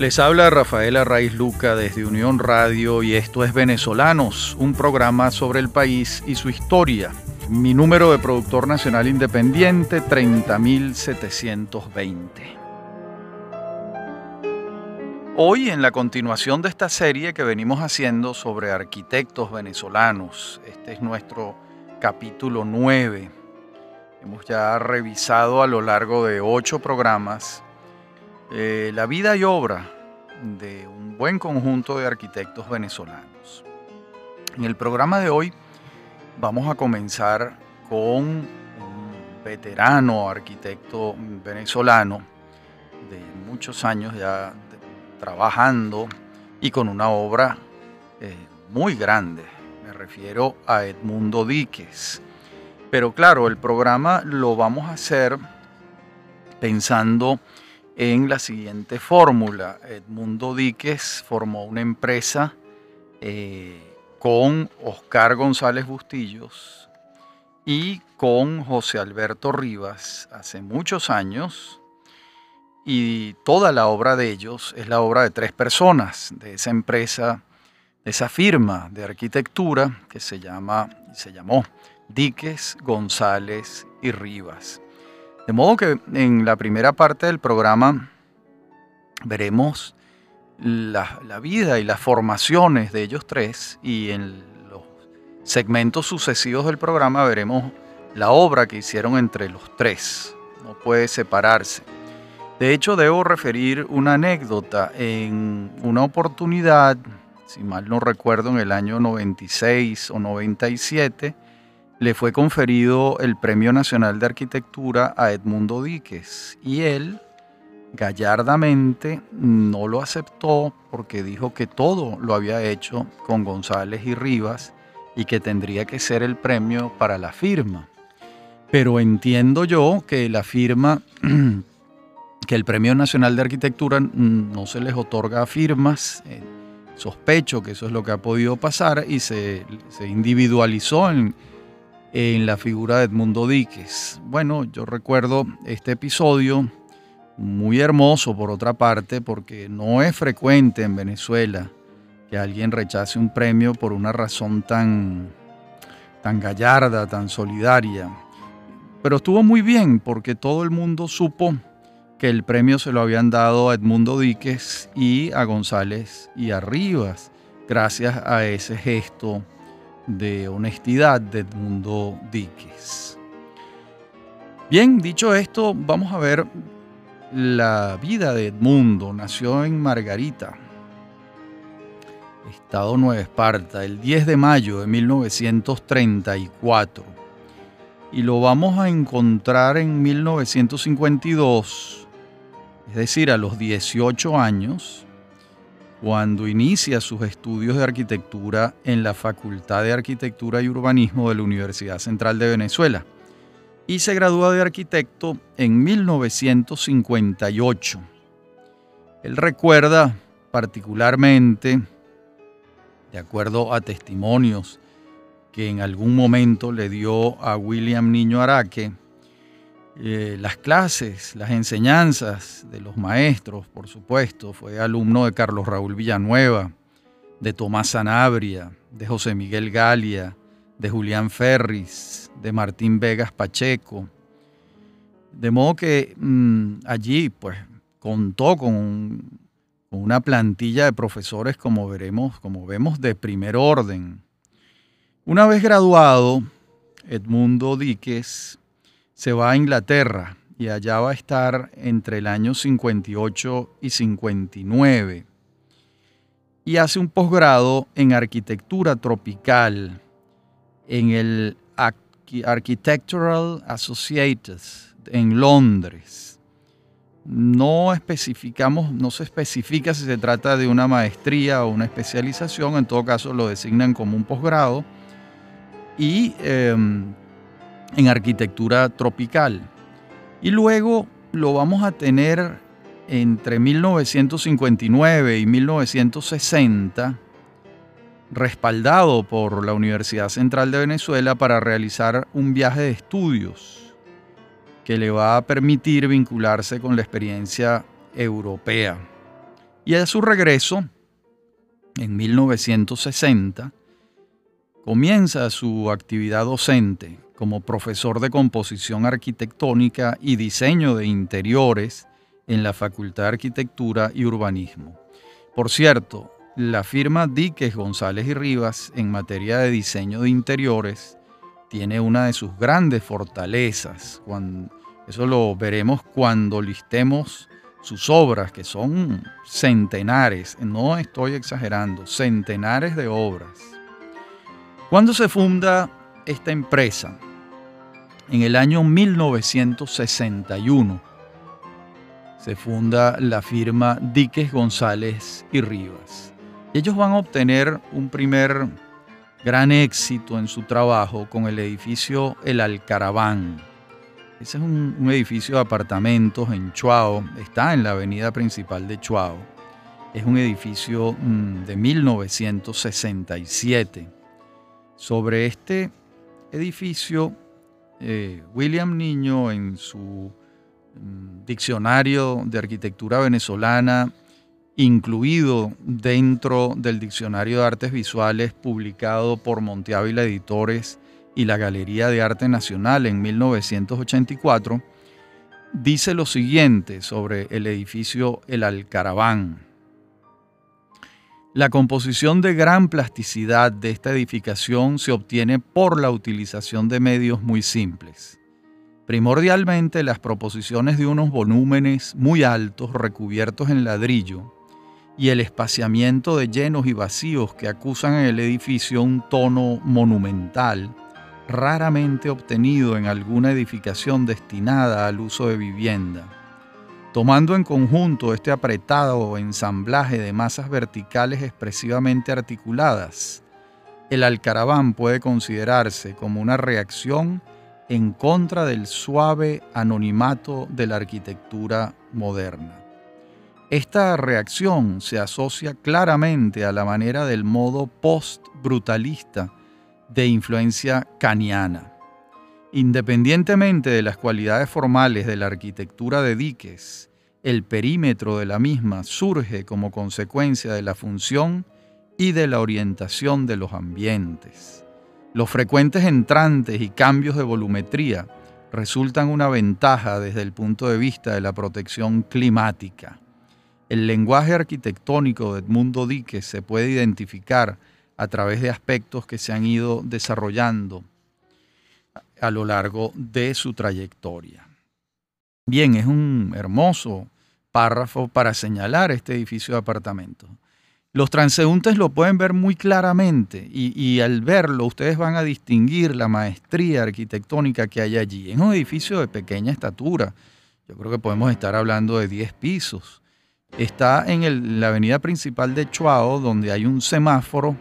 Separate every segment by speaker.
Speaker 1: Les habla Rafaela Raiz Luca desde Unión Radio y esto es Venezolanos, un programa sobre el país y su historia. Mi número de productor nacional independiente 30720. Hoy en la continuación de esta serie que venimos haciendo sobre arquitectos venezolanos, este es nuestro capítulo 9. Hemos ya revisado a lo largo de ocho programas eh, la vida y obra de un buen conjunto de arquitectos venezolanos. En el programa de hoy vamos a comenzar con un veterano arquitecto venezolano de muchos años ya trabajando y con una obra eh, muy grande. Me refiero a Edmundo Díquez. Pero claro, el programa lo vamos a hacer pensando en la siguiente fórmula. Edmundo Díquez formó una empresa eh, con Oscar González Bustillos y con José Alberto Rivas hace muchos años y toda la obra de ellos es la obra de tres personas de esa empresa, de esa firma de arquitectura que se llama se llamó Díquez, González y Rivas. De modo que en la primera parte del programa veremos la, vida y las formaciones de ellos tres y en los segmentos sucesivos del programa veremos la obra que hicieron entre los tres. No puede separarse. De hecho, debo referir una anécdota. En una oportunidad, si mal no recuerdo, en el año 96 o 97, le fue conferido el Premio Nacional de Arquitectura a Edmundo Díquez y él gallardamente no lo aceptó porque dijo que todo lo había hecho con González y Rivas y que tendría que ser el premio para la firma. Pero entiendo yo que la firma, que el Premio Nacional de Arquitectura no se les otorga firmas, eh, sospecho que eso es lo que ha podido pasar y se, se individualizó en en la figura de Edmundo Díquez. Bueno, yo recuerdo este episodio muy hermoso por otra parte, porque no es frecuente en Venezuela que alguien rechace un premio por una razón tan, tan gallarda, tan solidaria. Pero estuvo muy bien porque todo el mundo supo que el premio se lo habían dado a Edmundo Díquez y a González y a Rivas, gracias a ese gesto de honestidad de Edmundo Díquez. Bien, dicho esto, vamos a ver la vida de Edmundo. Nació en Margarita, Estado Nueva Esparta, el 10 de mayo de 1934. Y lo vamos a encontrar en 1952, es decir, a los 18 años, cuando inicia sus estudios de arquitectura en la Facultad de Arquitectura y Urbanismo de la Universidad Central de Venezuela y se gradúa de arquitecto en 1958. Él recuerda particularmente, de acuerdo a testimonios que en algún momento le dio a William Niño Araque, eh, las clases, las enseñanzas de los maestros, por supuesto. Fue alumno de Carlos Raúl Villanueva, de Tomás Sanabria, de José Miguel Galia, de Julián Ferris, de Martín Vegas Pacheco. De modo que mm, allí pues contó con, una plantilla de profesores como veremos, como vemos, de primer orden. Una vez graduado, Edmundo Díquez se va a Inglaterra y allá va a estar entre el año 58 y 59. Y hace un posgrado en arquitectura tropical en el Architectural Associates en Londres. No especificamos, no se especifica si se trata de una maestría o una especialización, en todo caso lo designan como un posgrado. Y em, en arquitectura tropical. Y luego lo vamos a tener entre 1959 y 1960 respaldado por la Universidad Central de Venezuela para realizar un viaje de estudios que le va a permitir vincularse con la experiencia europea. Y a su regreso, en 1960, comienza su actividad docente como profesor de composición arquitectónica y diseño de interiores en la Facultad de Arquitectura y Urbanismo. Por cierto, la firma Díquez González y Rivas en materia de diseño de interiores tiene una de sus grandes fortalezas. eso lo veremos cuando listemos sus obras, que son centenares, no estoy exagerando, centenares de obras. ¿Cuándo se funda esta empresa? En el año 1961 se funda la firma Díquez González y Rivas. Ellos van a obtener un primer gran éxito en su trabajo con el edificio El Alcaraván. Ese es un, edificio de apartamentos en Chuao, está en la avenida principal de Chuao. Es un edificio mm, de 1967. Sobre este edificio, eh, William Niño en su mm, diccionario de arquitectura venezolana incluido dentro del Diccionario de Artes Visuales publicado por Monteávila Editores y la Galería de Arte Nacional en 1984, dice lo siguiente sobre el edificio El Alcaraván. La composición de gran plasticidad de esta edificación se obtiene por la utilización de medios muy simples. Primordialmente las proposiciones de unos volúmenes muy altos recubiertos en ladrillo, y el espaciamiento de llenos y vacíos que acusan en el edificio un tono monumental, raramente obtenido en alguna edificación destinada al uso de vivienda. Tomando en conjunto este apretado ensamblaje de masas verticales expresivamente articuladas, el alcaraván puede considerarse como una reacción en contra del suave anonimato de la arquitectura moderna. Esta reacción se asocia claramente a la manera del modo post-brutalista de influencia caniana. Independientemente de las cualidades formales de la arquitectura de diques, el perímetro de la misma surge como consecuencia de la función y de la orientación de los ambientes. Los frecuentes entrantes y cambios de volumetría resultan una ventaja desde el punto de vista de la protección climática. El lenguaje arquitectónico de Edmundo Dique se puede identificar a través de aspectos que se han ido desarrollando a lo largo de su trayectoria. Bien, es un hermoso párrafo para señalar este edificio de apartamentos. Los transeúntes lo pueden ver muy claramente y, al verlo ustedes van a distinguir la maestría arquitectónica que hay allí. Es un edificio de pequeña estatura. Yo creo que podemos estar hablando de 10 pisos está en la avenida principal de Chuao, donde hay un semáforo.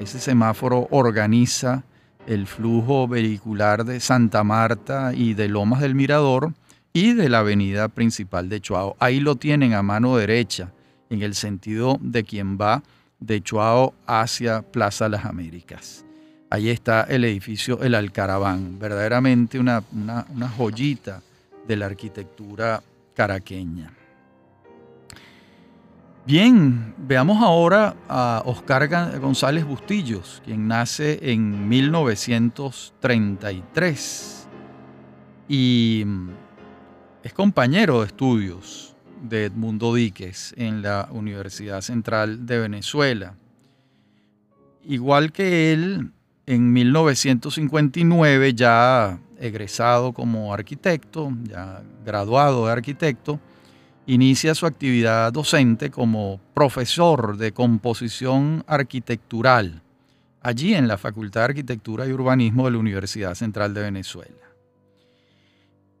Speaker 1: Ese semáforo organiza el flujo vehicular de Santa Marta y de Lomas del Mirador y de la avenida principal de Chuao. Ahí lo tienen a mano derecha, en el sentido de quien va de Chuao hacia Plaza Las Américas. Ahí está el edificio El Alcaraván, verdaderamente una, una joyita de la arquitectura caraqueña. Bien, veamos ahora a Oscar González Bustillos, quien nace en 1933 y mm, es compañero de estudios de Edmundo Díquez en la Universidad Central de Venezuela. Igual que él, en 1959, ya egresado como arquitecto, ya graduado de arquitecto, inicia su actividad docente como profesor de composición arquitectural allí en la Facultad de Arquitectura y Urbanismo de la Universidad Central de Venezuela.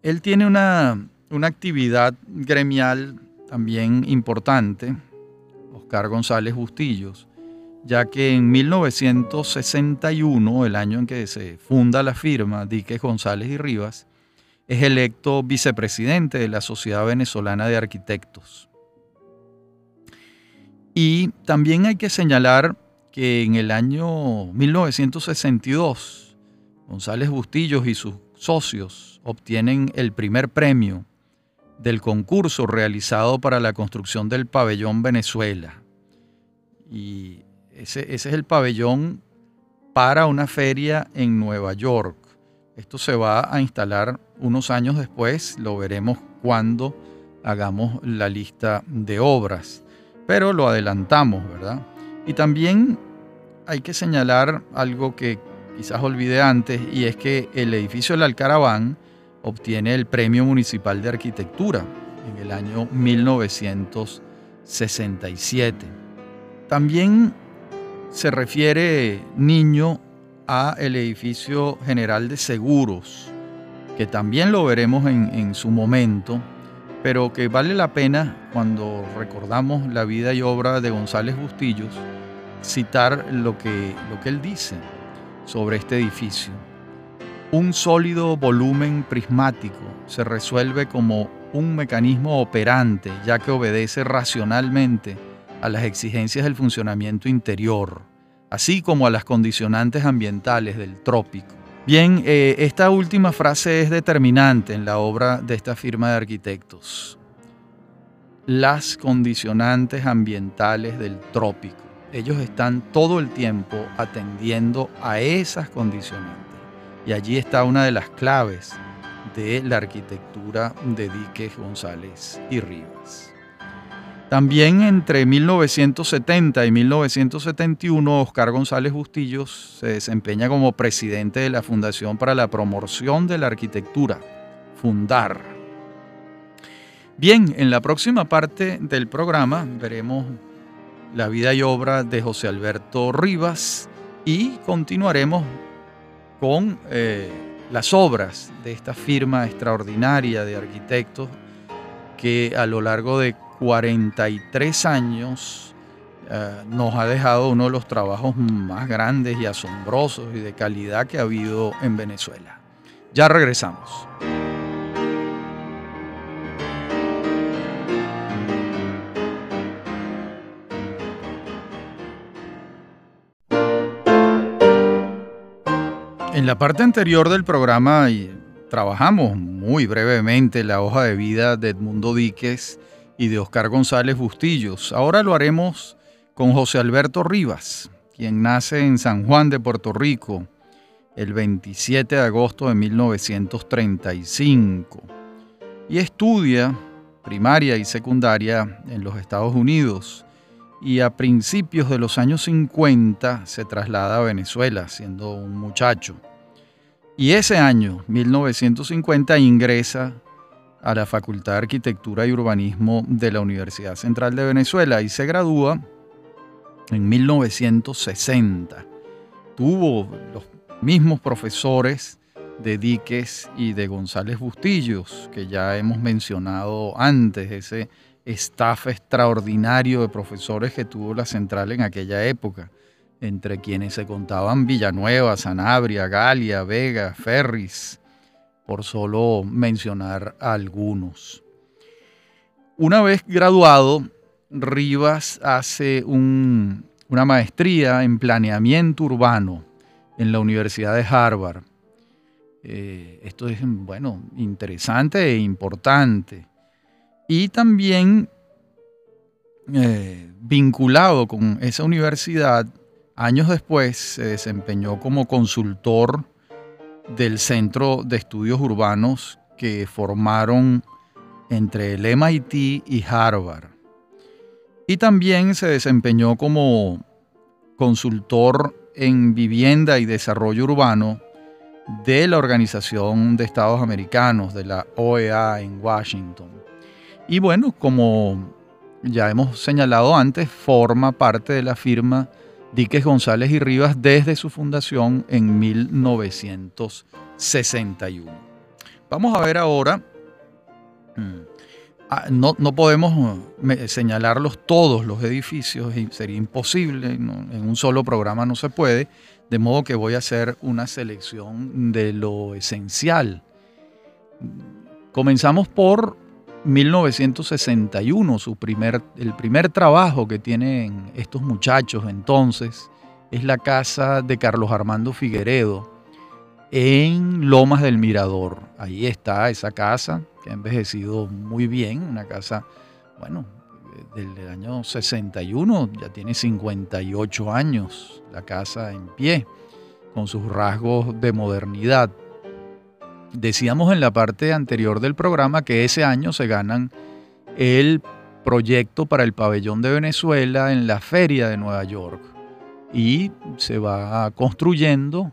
Speaker 1: Él tiene una, una actividad gremial también importante, Oscar González Bustillos, ya que en 1961, el año en que se funda la firma Diques González y Rivas, es electo vicepresidente de la Sociedad Venezolana de Arquitectos. Y también hay que señalar que en el año 1962, González Bustillos y sus socios obtienen el primer premio del concurso realizado para la construcción del pabellón Venezuela. Y ese, ese es el pabellón para una feria en Nueva York. Esto se va a instalar unos años después, lo veremos cuando hagamos la lista de obras, pero lo adelantamos, ¿verdad? Y también hay que señalar algo que quizás olvidé antes, y es que el edificio del Alcaraván obtiene el Premio Municipal de Arquitectura en el año 1967. También se refiere niño a el edificio general de seguros, que también lo veremos en, su momento, pero que vale la pena cuando recordamos la vida y obra de González Bustillos, citar lo que, lo que él dice sobre este edificio. Un sólido volumen prismático se resuelve como un mecanismo operante, ya que obedece racionalmente a las exigencias del funcionamiento interior, así como a las condicionantes ambientales del trópico. Bien, eh, esta última frase es determinante en la obra de esta firma de arquitectos. Las condicionantes ambientales del trópico. Ellos están todo el tiempo atendiendo a esas condicionantes. Y allí está una de las claves de la arquitectura de Diques González y Rivas. También entre 1970 y 1971, Oscar González Bustillos se desempeña como presidente de la Fundación para la Promoción de la Arquitectura, Fundar. Bien, en la próxima parte del programa veremos la vida y obra de José Alberto Rivas y continuaremos con eh, las obras de esta firma extraordinaria de arquitectos que a lo largo de 43 años eh, nos ha dejado uno de los trabajos más grandes y asombrosos y de calidad que ha habido en Venezuela. Ya regresamos. En la parte anterior del programa trabajamos muy brevemente la hoja de vida de Edmundo Díquez y de Oscar González Bustillos. Ahora lo haremos con José Alberto Rivas, quien nace en San Juan de Puerto Rico el 27 de agosto de 1935 y estudia primaria y secundaria en los Estados Unidos y a principios de los años 50 se traslada a Venezuela siendo un muchacho. Y ese año, 1950, ingresa a la Facultad de Arquitectura y Urbanismo de la Universidad Central de Venezuela y se gradúa en 1960. Tuvo los mismos profesores de Díquez y de González Bustillos, que ya hemos mencionado antes, ese staff extraordinario de profesores que tuvo la central en aquella época, entre quienes se contaban Villanueva, Sanabria, Galia, Vega, Ferris, por solo mencionar algunos. Una vez graduado, Rivas hace una maestría en planeamiento urbano en la Universidad de Harvard. Eh, esto es, bueno, interesante e importante y también eh, vinculado con esa universidad, años después se desempeñó como consultor del Centro de Estudios Urbanos que formaron entre el MIT y Harvard. Y también se desempeñó como consultor en vivienda y desarrollo urbano de la Organización de Estados Americanos, de la OEA en Washington. Y bueno, como ya hemos señalado antes, forma parte de la firma Díquez González y Rivas desde su fundación en 1961. Vamos a ver ahora, mm, ah, no, no podemos eh, señalarlos todos los edificios, sería imposible, en un solo programa no se puede, de modo que voy a hacer una selección de lo esencial. Comenzamos por 1961, su primer, el primer trabajo que tienen estos muchachos entonces es la casa de Carlos Armando Figueredo en Lomas del Mirador. Ahí está esa casa, que ha envejecido muy bien, una casa, bueno, del año 61, ya tiene 58 años la casa en pie, con sus rasgos de modernidad. Decíamos en la parte anterior del programa que ese año se ganan el proyecto para el pabellón de Venezuela en la feria de Nueva York y se va construyendo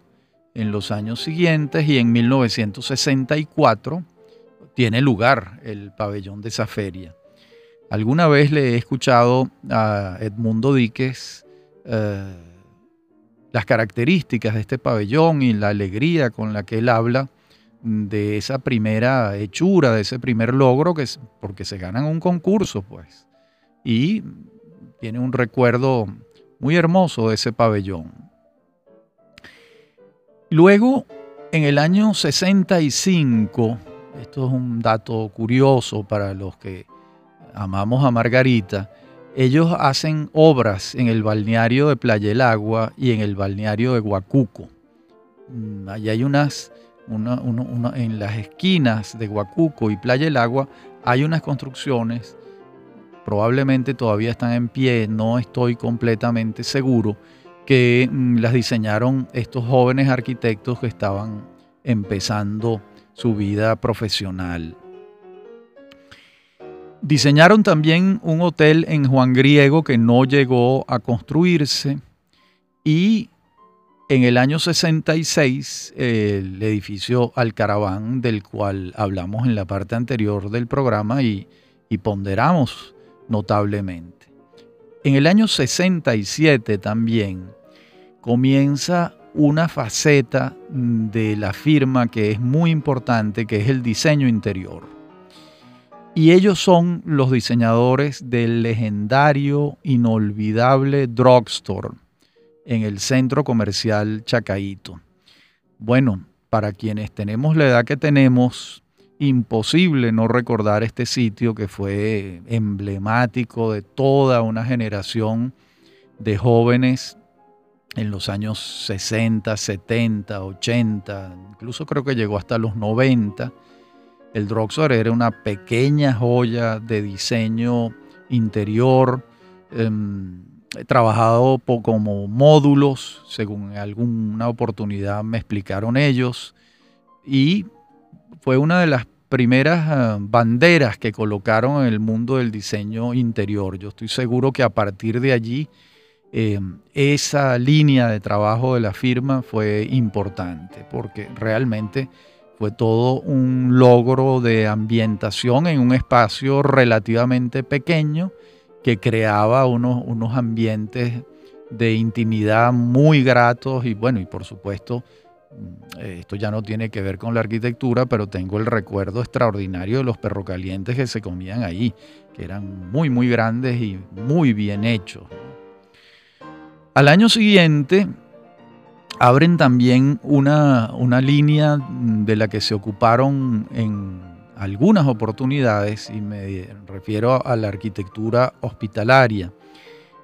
Speaker 1: en los años siguientes y en 1964 tiene lugar el pabellón de esa feria. Alguna vez le he escuchado a Edmundo Díquez eh, las características de este pabellón y la alegría con la que él habla de esa primera hechura, de ese primer logro, que es porque se ganan un concurso, pues. Y tiene un recuerdo muy hermoso de ese pabellón. Luego, en el año 65, esto es un dato curioso para los que amamos a Margarita, ellos hacen obras en el balneario de Playa del Agua y en el balneario de Huacuco. Mm, Allí hay unas, en las esquinas de Huacuco y Playa del Agua, hay unas construcciones, probablemente todavía están en pie, no estoy completamente seguro, que mm, las diseñaron estos jóvenes arquitectos que estaban empezando su vida profesional. Diseñaron también un hotel en Juan Griego que no llegó a construirse y en el año 66 el edificio Alcaraván del cual hablamos en la parte anterior del programa y, y ponderamos notablemente. En el año 67 también comienza una faceta de la firma que es muy importante, que es el diseño interior. Y ellos son los diseñadores del legendario, inolvidable drugstore en el centro comercial Chacaito. Bueno, para quienes tenemos la edad que tenemos, imposible no recordar este sitio que fue emblemático de toda una generación de jóvenes en los años 60, 70, 80, incluso creo que llegó hasta los 90 el Drugstore era una pequeña joya de diseño interior, em, trabajado como módulos, según alguna oportunidad me explicaron ellos, y fue una de las primeras eh, banderas que colocaron en el mundo del diseño interior. Yo estoy seguro que a partir de allí em, esa línea de trabajo de la firma fue importante, porque realmente fue todo un logro de ambientación en un espacio relativamente pequeño que creaba unos, unos ambientes de intimidad muy gratos y bueno, y por supuesto, mm, esto ya no tiene que ver con la arquitectura, pero tengo el recuerdo extraordinario de los perrocalientes que se comían ahí, que eran muy, muy grandes y muy bien hechos. Al año siguiente, abren también una, una línea de la que se ocuparon en algunas oportunidades, y me refiero a la arquitectura hospitalaria.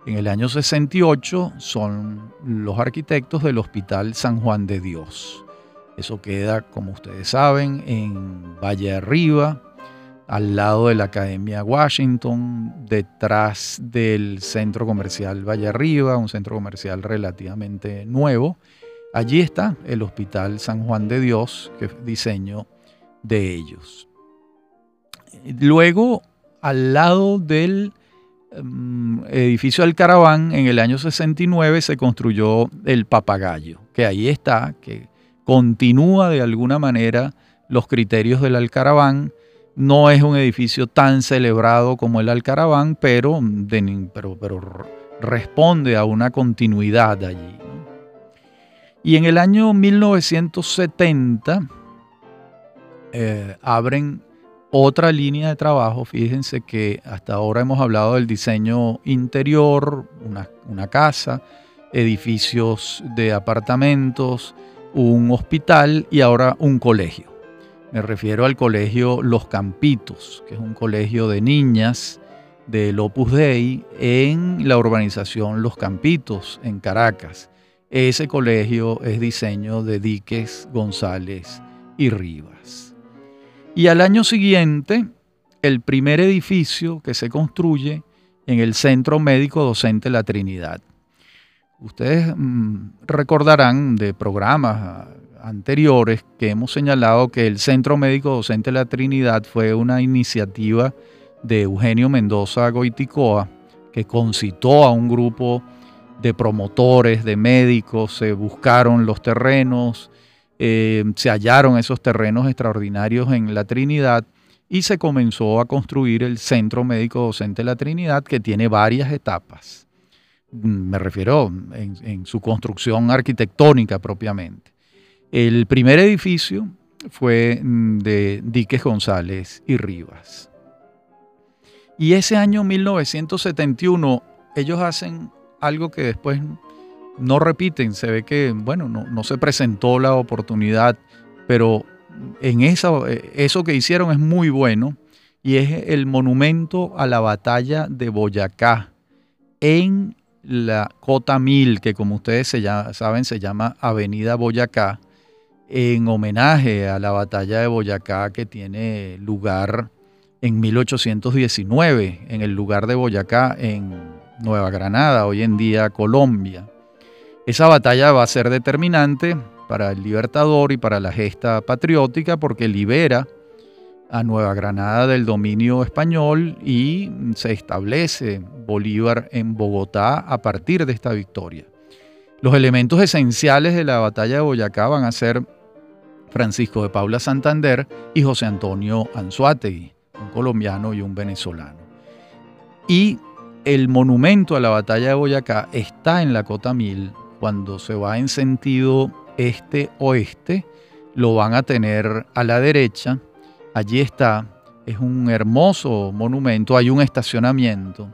Speaker 1: En el año 68 son los arquitectos del Hospital San Juan de Dios. Eso queda, como ustedes saben, en Valle Arriba, al lado de la Academia Washington, detrás del centro comercial Valle Arriba, un centro comercial relativamente nuevo, Allí está el Hospital San Juan de Dios, que es diseño de ellos. Luego, al lado del mm, edificio del Caraván, en el año 69 se construyó el Papagayo, que ahí está, que continúa de alguna manera los criterios del Alcaraván. No es un edificio tan celebrado como el Alcaraván, pero, pero, pero responde a una continuidad allí. Y en el año 1970 eh, abren otra línea de trabajo. Fíjense que hasta ahora hemos hablado del diseño interior, una, casa, edificios de apartamentos, un hospital y ahora un colegio. Me refiero al colegio Los Campitos, que es un colegio de niñas del Opus Dei en la urbanización Los Campitos, en Caracas. Ese colegio es diseño de Diques, González y Rivas. Y al año siguiente, el primer edificio que se construye en el Centro Médico Docente La Trinidad. Ustedes mm, recordarán de programas anteriores que hemos señalado que el Centro Médico Docente La Trinidad fue una iniciativa de Eugenio Mendoza Goiticoa, que concitó a un grupo de promotores, de médicos, se buscaron los terrenos, eh, se hallaron esos terrenos extraordinarios en la Trinidad y se comenzó a construir el Centro Médico Docente La Trinidad, que tiene varias etapas. Mm, me refiero en su construcción arquitectónica propiamente. El primer edificio fue mm, de Diques González y Rivas. Y ese año 1971 ellos hacen algo que después no repiten. Se ve que, bueno, no, se presentó la oportunidad, pero en esa, eso que hicieron es muy bueno y es el monumento a la batalla de Boyacá en la Cota Mil, que como ustedes saben se llama Avenida Boyacá, en homenaje a la batalla de Boyacá que tiene lugar en 1819, en el lugar de Boyacá, en Nueva Granada, hoy en día Colombia. Esa batalla va a ser determinante para el Libertador y para la gesta patriótica porque libera a Nueva Granada del dominio español y se establece Bolívar en Bogotá a partir de esta victoria. Los elementos esenciales de la batalla de Boyacá van a ser Francisco de Paula Santander y José Antonio Anzuategui, un colombiano y un venezolano. Y el monumento a la batalla de Boyacá está en la Cota Mil. Cuando se va en sentido este-oeste, lo van a tener a la derecha. Allí está, es un hermoso monumento, hay un estacionamiento.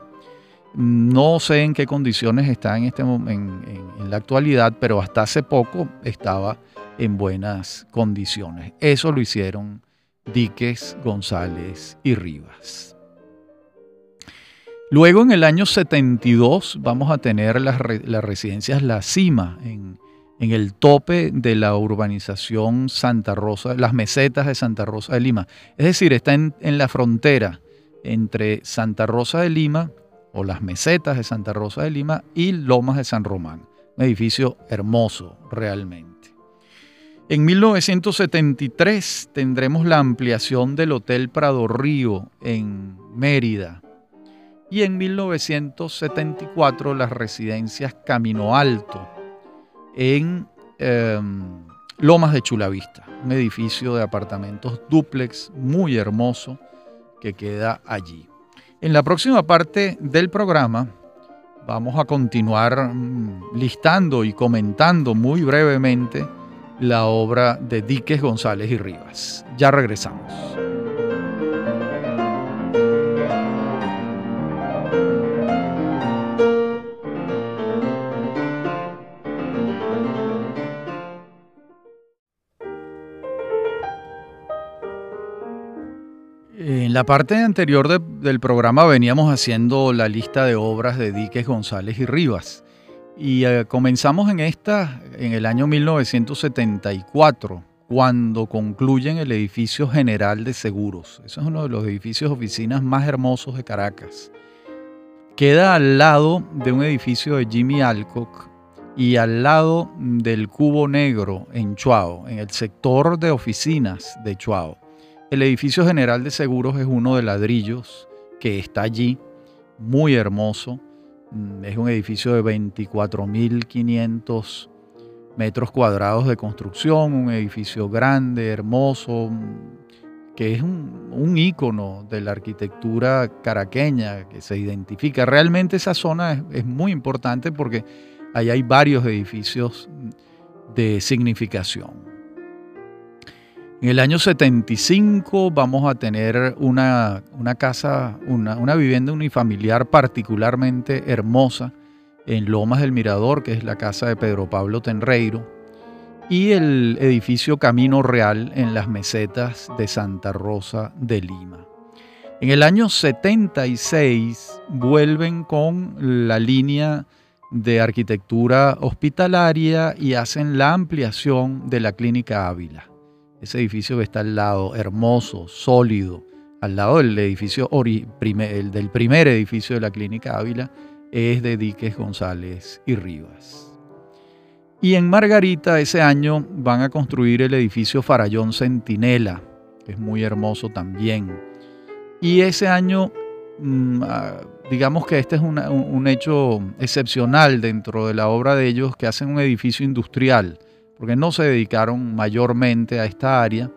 Speaker 1: No sé en qué condiciones está en, este, en la actualidad, pero hasta hace poco estaba en buenas condiciones. Eso lo hicieron Díquez, González y Rivas. Luego en el año 72 vamos a tener las, residencias La Cima en, el tope de la urbanización Santa Rosa, las mesetas de Santa Rosa de Lima. Es decir, está en, en la frontera entre Santa Rosa de Lima o las mesetas de Santa Rosa de Lima y Lomas de San Román. Un edificio hermoso realmente. En 1973 tendremos la ampliación del Hotel Prado Río en Mérida. Y en 1974 las residencias Camino Alto en em, Lomas de Chulavista, un edificio de apartamentos dúplex muy hermoso que queda allí. En la próxima parte del programa vamos a continuar mm, listando y comentando muy brevemente la obra de Díquez González y Rivas. Ya regresamos. La parte anterior del programa veníamos haciendo la lista de obras de Díquez González y Rivas. Y eh, comenzamos en esta en el año 1974, cuando concluyen el edificio general de seguros. Ese es uno de los edificios oficinas más hermosos de Caracas. Queda al lado de un edificio de Jimmy Alcock y al lado del Cubo Negro en Chuao, en el sector de oficinas de Chuao. El edificio general de seguros es uno de ladrillos que está allí, muy hermoso Mm, es un edificio de 24.500 metros cuadrados de construcción, un edificio grande, hermoso, mm, que es un, un ícono de la arquitectura caraqueña que se identifica. Realmente esa zona es muy importante porque ahí hay varios edificios de significación. En el año 75 vamos a tener una, casa, una, vivienda unifamiliar particularmente hermosa en Lomas del Mirador, que es la casa de Pedro Pablo Tenreiro, y el edificio Camino Real en las mesetas de Santa Rosa de Lima. En el año 76 vuelven con la línea de arquitectura hospitalaria y hacen la ampliación de la Clínica Ávila. Ese edificio que está al lado, hermoso, sólido, al lado del edificio del primer edificio de la Clínica Ávila, es de Diques González y Rivas. Y en Margarita ese año van a construir el edificio Farallón Centinela, que es muy hermoso también. Y ese año, mm, ah, digamos que este es un hecho excepcional dentro de la obra de ellos, que hacen un edificio industrial, porque no se dedicaron mayormente a esta área.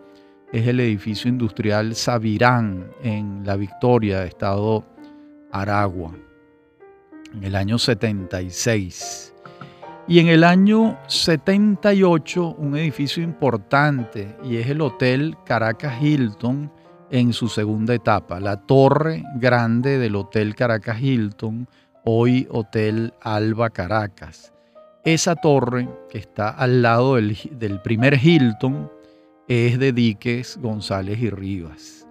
Speaker 1: Es el edificio industrial Sabirán en La Victoria, estado Aragua en el año 76. Y en el año 78, un edificio importante, y es el Hotel Caracas Hilton en su segunda etapa, la torre grande del Hotel Caracas Hilton, hoy Hotel Alba Caracas. Esa torre que está al lado del, primer Hilton es de Diques González y Rivas.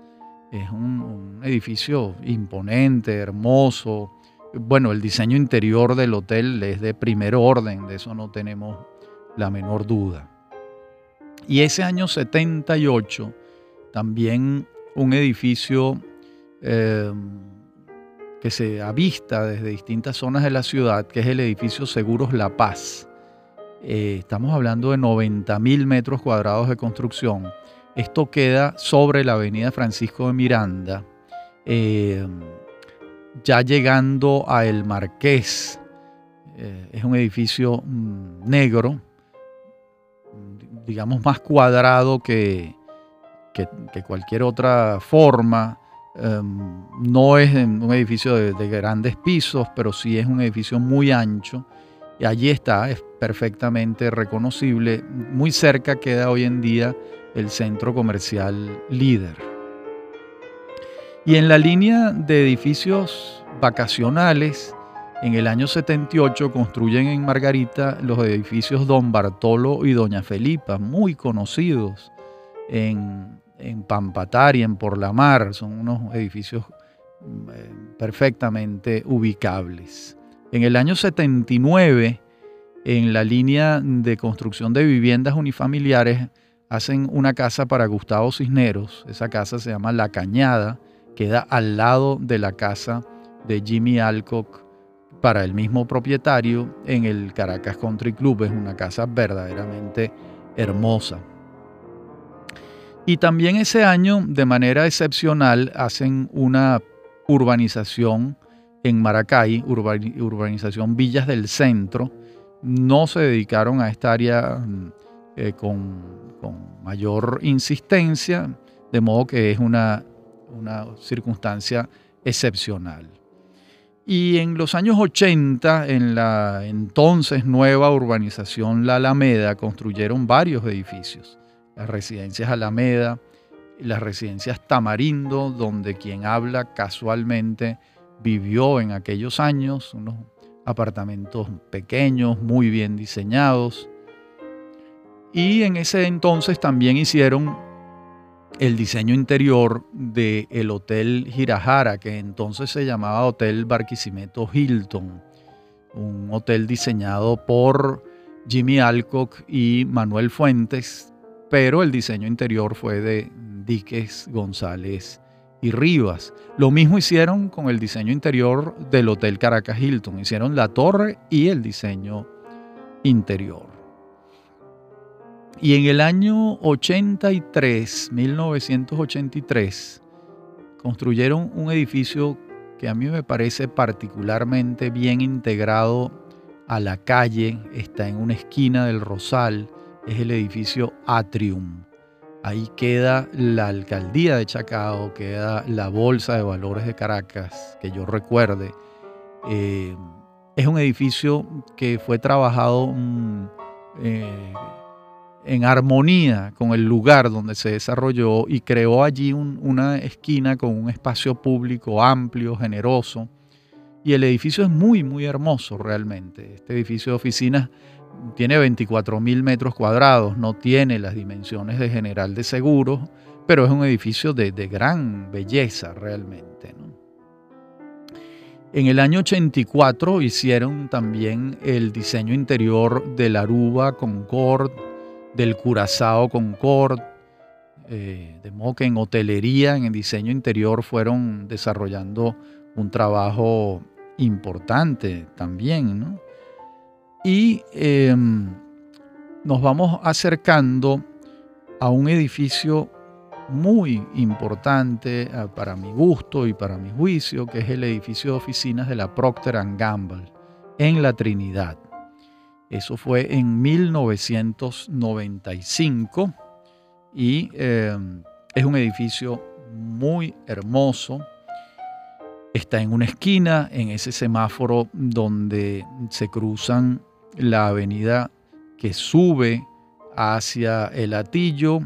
Speaker 1: Es un edificio imponente, hermoso, bueno, el diseño interior del hotel es de primer orden, de eso no tenemos la menor duda. Y ese año 78, también un edificio em, que se avista desde distintas zonas de la ciudad, que es el edificio Seguros La Paz. Eh, estamos hablando de 90 mil metros cuadrados de construcción. Esto queda sobre la avenida Francisco de Miranda. Em, ya llegando a El Marqués, eh, es un edificio mm, negro, digamos más cuadrado que, que, cualquier otra forma. Em, no es un edificio de, de, grandes pisos, pero sí es un edificio muy ancho. Y allí está, es perfectamente reconocible. Muy cerca queda hoy en día el centro comercial líder. Y en la línea de edificios vacacionales, en el año 78 construyen en Margarita los edificios Don Bartolo y Doña Felipa, muy conocidos en, en Pampatari, en Por la Mar. Son unos edificios eh, perfectamente ubicables. En el año 79, en la línea de construcción de viviendas unifamiliares, hacen una casa para Gustavo Cisneros. Esa casa se llama La Cañada queda al lado de la casa de Jimmy Alcock para el mismo propietario en el Caracas Country Club. Es una casa verdaderamente hermosa. Y también ese año, de manera excepcional, hacen una urbanización en Maracay, urbanización Villas del Centro. No se dedicaron a esta área eh, con, con mayor insistencia, de modo que es una una circunstancia excepcional. Y en los años 80, en la entonces nueva urbanización La Alameda, construyeron varios edificios. Las residencias Alameda, las residencias Tamarindo, donde quien habla casualmente vivió en aquellos años, unos apartamentos pequeños, muy bien diseñados. Y en ese entonces también hicieron el diseño interior del el Hotel Girajara, que entonces se llamaba Hotel Barquisimeto Hilton, un hotel diseñado por Jimmy Alcock y Manuel Fuentes, pero el diseño interior fue de Diques González y Rivas. Lo mismo hicieron con el diseño interior del Hotel Caracas Hilton, hicieron la torre y el diseño interior. Y en el año 83, 1983, construyeron un edificio que a mí me parece particularmente bien integrado a la calle, está en una esquina del Rosal, es el edificio Atrium. Ahí queda la alcaldía de Chacao, queda la Bolsa de Valores de Caracas, que yo recuerde. Eh, es un edificio que fue trabajado mm, eh, en armonía con el lugar donde se desarrolló y creó allí una esquina con un espacio público amplio, generoso. Y el edificio es muy, muy hermoso realmente. Este edificio de oficinas tiene 24 mil metros cuadrados, no tiene las dimensiones de General de Seguros, pero es un edificio de, gran belleza realmente. En el año 84 hicieron también el diseño interior de la Aruba Concord del Curazao Concord, eh, de modo que en hotelería, en el diseño interior, fueron desarrollando un trabajo importante también. Y em, nos vamos acercando a un edificio muy importante ah, para mi gusto y para mi juicio, que es el edificio de oficinas de la Procter Gamble en la Trinidad. Eso fue en 1995 y em, es un edificio muy hermoso. Está en una esquina, en ese semáforo donde se cruzan la avenida que sube hacia el Atillo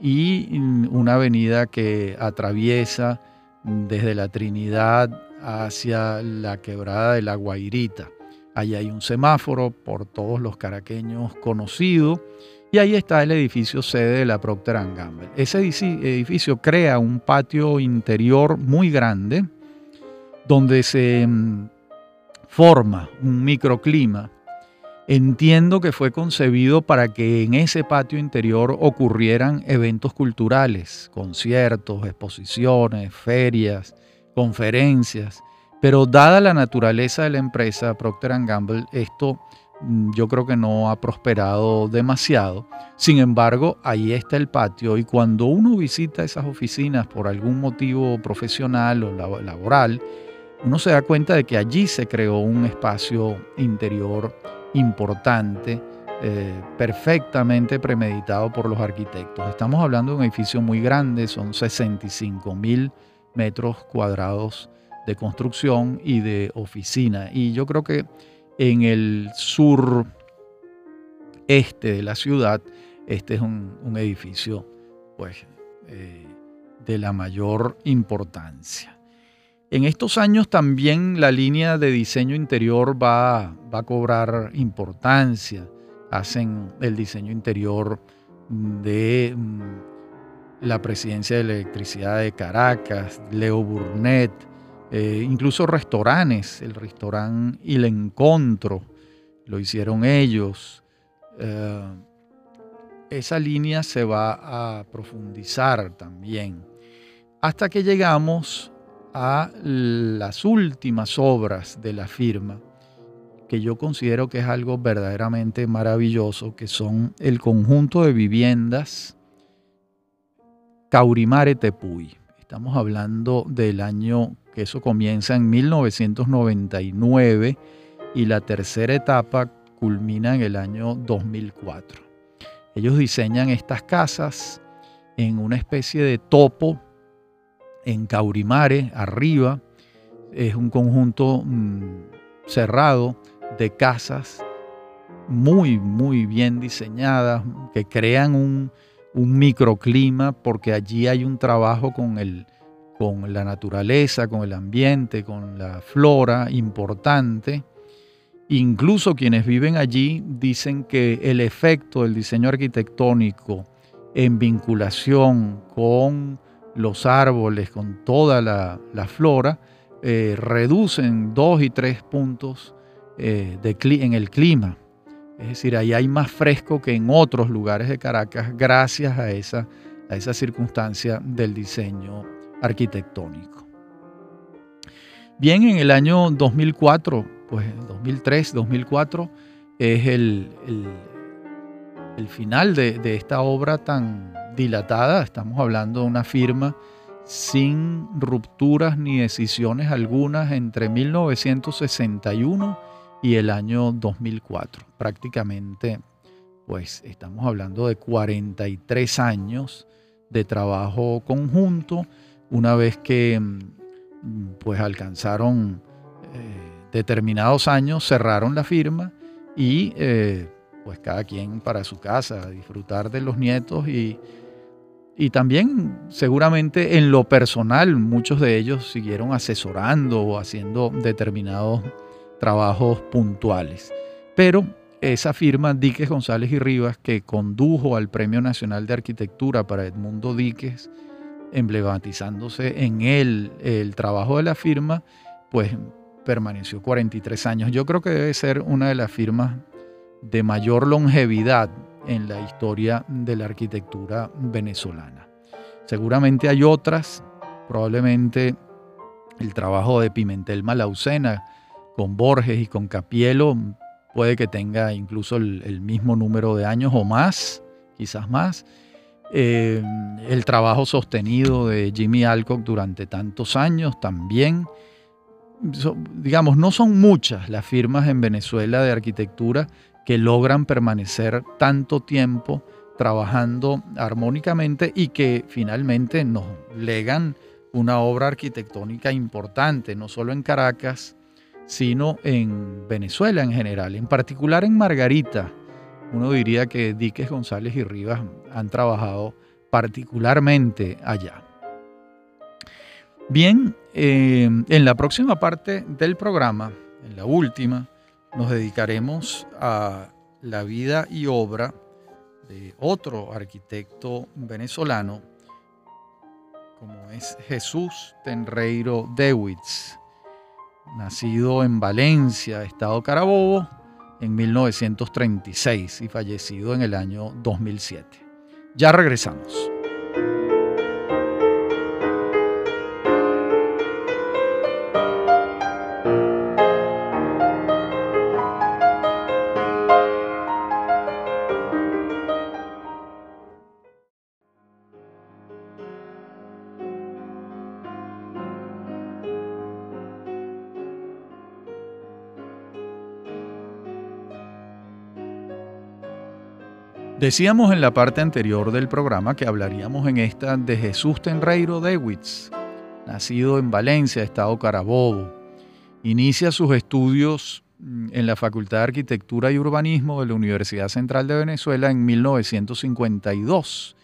Speaker 1: y una avenida que atraviesa desde la Trinidad hacia la quebrada de la Guairita. Allí hay un semáforo por todos los caraqueños conocido y ahí está el edificio sede de la Procter Gamble. Ese edificio crea un patio interior muy grande donde se mm, forma un microclima Entiendo que fue concebido para que en ese patio interior ocurrieran eventos culturales, conciertos, exposiciones, ferias, conferencias, pero dada la naturaleza de la empresa Procter Gamble, esto mm, yo creo que no ha prosperado demasiado. Sin embargo, ahí está el patio y cuando uno visita esas oficinas por algún motivo profesional o laboral, uno se da cuenta de que allí se creó un espacio interior importante, eh, perfectamente premeditado por los arquitectos. Estamos hablando de un edificio muy grande, son 65 mil metros cuadrados de construcción y de oficina. Y yo creo que en el sur este de la ciudad, este es un, edificio pues, eh, de la mayor importancia. En estos años también la línea de diseño interior va, va a cobrar importancia. Hacen el diseño interior de mm, la presidencia de la electricidad de Caracas, Leo Burnett, eh, incluso restaurantes, el restaurante Il Encontro, lo hicieron ellos. Eh, esa línea se va a profundizar también, hasta que llegamos a las últimas obras de la firma, que yo considero que es algo verdaderamente maravilloso, que son el conjunto de viviendas Caurimare Tepuy. Estamos hablando del año que eso comienza en 1999 y la tercera etapa culmina en el año 2004. Ellos diseñan estas casas en una especie de topo en Caurimare, arriba. Es un conjunto mm, cerrado de casas muy, muy bien diseñadas, que crean un, un microclima porque allí hay un trabajo con, el, con la naturaleza, con el ambiente, con la flora importante. Incluso quienes viven allí dicen que el efecto del diseño arquitectónico en vinculación con los árboles, con toda la, flora, eh, reducen dos y tres puntos eh, de, en el clima. Es decir, ahí hay más fresco que en otros lugares de Caracas gracias a esa, a circunstancia del diseño arquitectónico. Bien, en el año 2004, pues 2003, 2004, es el, el, final de, de esta obra tan, dilatada, estamos hablando de una firma sin rupturas ni decisiones algunas entre 1961 y el año 2004. Prácticamente, pues estamos hablando de 43 años de trabajo conjunto, una vez que mm, pues alcanzaron eh, determinados años, cerraron la firma y eh, pues cada quien para su casa, disfrutar de los nietos y y también seguramente en lo personal muchos de ellos siguieron asesorando o haciendo determinados trabajos puntuales. Pero esa firma Díquez González y Rivas que condujo al Premio Nacional de Arquitectura para Edmundo Díquez, emblematizándose en él el trabajo de la firma, pues permaneció 43 años. Yo creo que debe ser una de las firmas de mayor longevidad en la historia de la arquitectura venezolana. Seguramente hay otras, probablemente el trabajo de Pimentel Malaucena con Borges y con Capielo puede que tenga incluso el, mismo número de años o más, quizás más. Eh, el trabajo sostenido de Jimmy Alcock durante tantos años también. digamos, no son muchas las firmas en Venezuela de arquitectura que logran permanecer tanto tiempo trabajando armónicamente y que finalmente nos legan una obra arquitectónica importante, no solo en Caracas, sino en Venezuela en general, en particular en Margarita. Uno diría que Díquez González y Rivas han trabajado particularmente allá. Bien, eh, en la próxima parte del programa, en la última, nos dedicaremos a la vida y obra de otro arquitecto venezolano, como es Jesús Tenreiro Dewitz, nacido en Valencia, Estado Carabobo, en 1936 y fallecido en el año 2007. Ya regresamos. Decíamos en la parte anterior del programa que hablaríamos en esta de Jesús Tenreiro Dewitz, nacido en Valencia, Estado Carabobo. Inicia sus estudios mm, en la Facultad de Arquitectura y Urbanismo de la Universidad Central de Venezuela en 1952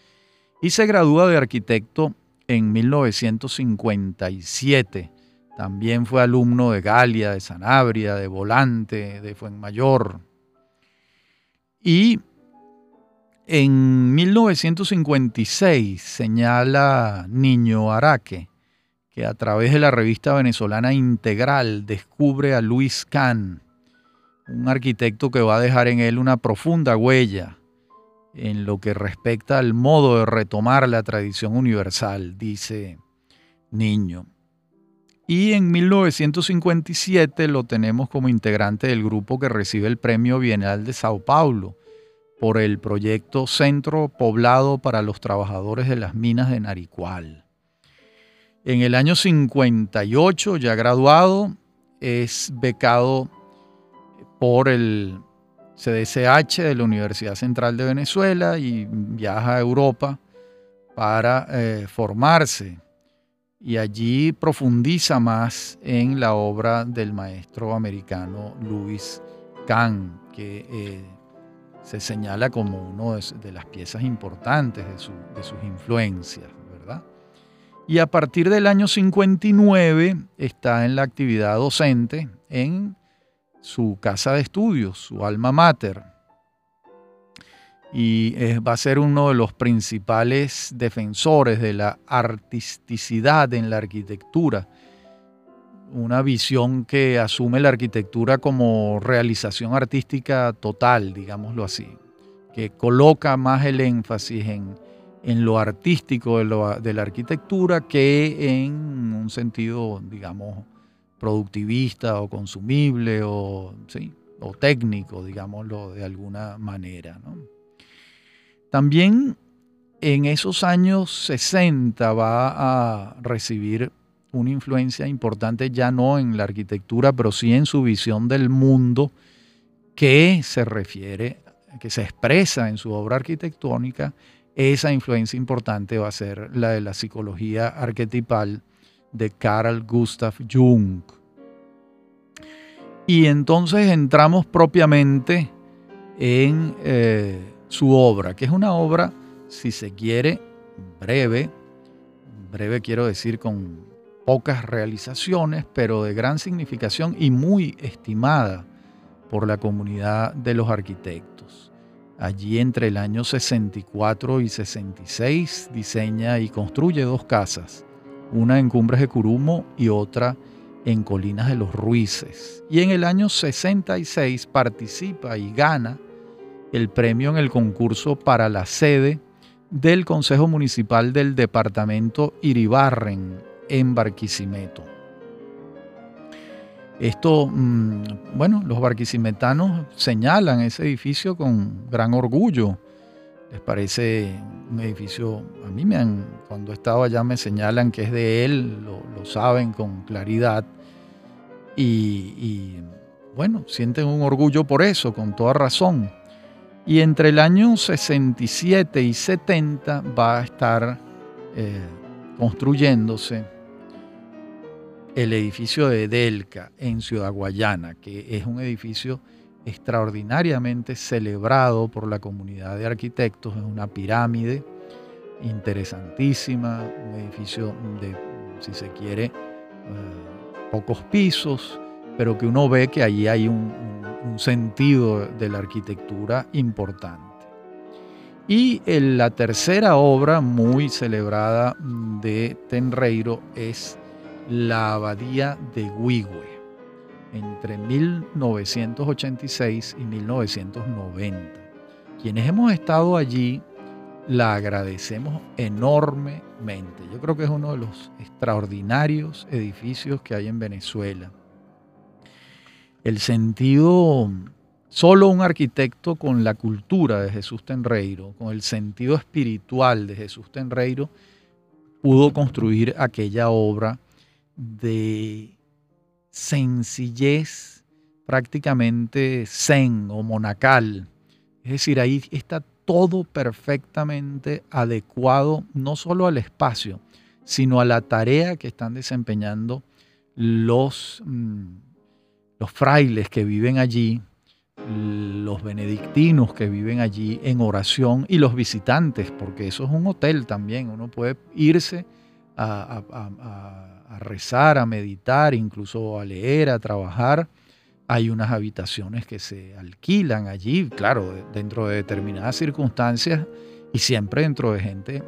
Speaker 1: y se gradúa de arquitecto en 1957. También fue alumno de Galia, de Sanabria, de Volante, de Fuenmayor. Y en 1956 señala Niño Araque que a través de la revista venezolana Integral descubre a Luis Kahn, un arquitecto que va a dejar en él una profunda huella en lo que respecta al modo de retomar la tradición universal, dice Niño. Y en 1957 lo tenemos como integrante del grupo que recibe el Premio Bienal de Sao Paulo por el proyecto Centro Poblado para los Trabajadores de las Minas de Naricual. En el año 58, ya graduado, es becado por el CDCH de la Universidad Central de Venezuela y viaja a Europa para eh, formarse. Y allí profundiza más en la obra del maestro americano Louis Kahn, que eh, se señala como una de, las piezas importantes de, sus influencias, ¿verdad? Y a partir del año 59 está en la actividad docente en su casa de estudios, su alma mater. Y va a ser uno de los principales defensores de la artisticidad en la arquitectura una visión que asume la arquitectura como realización artística total, digámoslo así, que coloca más el énfasis en, lo artístico de, la arquitectura que en un sentido, digamos, productivista o consumible o, o técnico, digámoslo de alguna manera. También en esos años 60 va a recibir una influencia importante ya no en la arquitectura, pero sí en su visión del mundo que se refiere, que se expresa en su obra arquitectónica. Esa influencia importante va a ser la de la psicología arquetipal de Carl Gustav Jung. Y entonces entramos propiamente en eh, su obra, que es una obra, si se quiere, breve, breve quiero decir con pocas realizaciones, pero de gran significación y muy estimada por la comunidad de los arquitectos. Allí entre el año 64 y 66 diseña y construye dos casas, una en Cumbres de Curumo y otra en Colinas de los Ruices. Y en el año 66 participa y gana el premio en el concurso para la sede del Consejo Municipal del Departamento Iribarren en Barquisimeto. Esto, mm, bueno, los barquisimetanos señalan ese edificio con gran orgullo. Les parece un edificio, a mí me han, cuando estaba allá me señalan que es de él, lo, saben con claridad. Y, bueno, sienten un orgullo por eso, con toda razón. Y entre el año 67 y 70 va a estar eh, construyéndose el edificio de Delca en Ciudad Guayana, que es un edificio extraordinariamente celebrado por la comunidad de arquitectos, es una pirámide interesantísima, un edificio de, si se quiere, eh, pocos pisos, pero que uno ve que allí hay un, un sentido de la arquitectura importante. Y la tercera obra muy celebrada de Tenreiro es la abadía de Huigüe entre 1986 y 1990. Quienes hemos estado allí la agradecemos enormemente. Yo creo que es uno de los extraordinarios edificios que hay en Venezuela. El sentido, solo un arquitecto con la cultura de Jesús Tenreiro, con el sentido espiritual de Jesús Tenreiro, pudo construir aquella obra de sencillez prácticamente zen o monacal. Es decir, ahí está todo perfectamente adecuado no solo al espacio, sino a la tarea que están desempeñando los, mm, los frailes que viven allí, los benedictinos que viven allí en oración y los visitantes, porque eso es un hotel también, uno puede irse a, rezar, a meditar, incluso a leer, a trabajar. Hay unas habitaciones que se alquilan allí, claro, dentro de determinadas circunstancias y siempre dentro de gente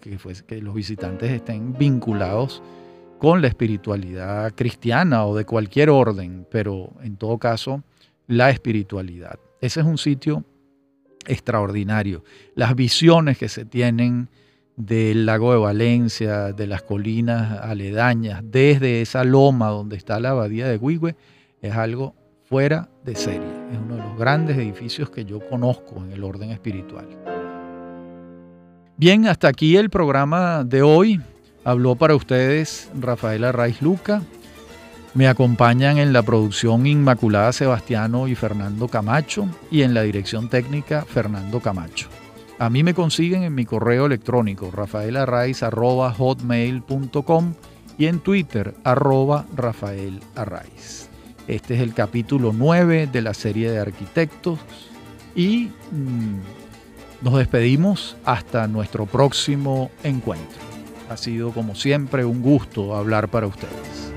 Speaker 1: que, que los visitantes estén vinculados con la espiritualidad cristiana o de cualquier orden, pero en todo caso la espiritualidad. Ese es un sitio extraordinario. Las visiones que se tienen del lago de Valencia, de las colinas aledañas, desde esa loma donde está la abadía de Huigüe, es algo fuera de serie. Es uno de los grandes edificios que yo conozco en el orden espiritual. Bien, hasta aquí el programa de hoy. Habló para ustedes Rafaela Raiz Luca. Me acompañan en la producción Inmaculada Sebastiano y Fernando Camacho y en la dirección técnica Fernando Camacho. A mí me consiguen en mi correo electrónico rafaelarraiz.hotmail.com y en Twitter arroba Este es el capítulo 9 de la serie de arquitectos y mm, nos despedimos hasta nuestro próximo encuentro. Ha sido como siempre un gusto hablar para ustedes.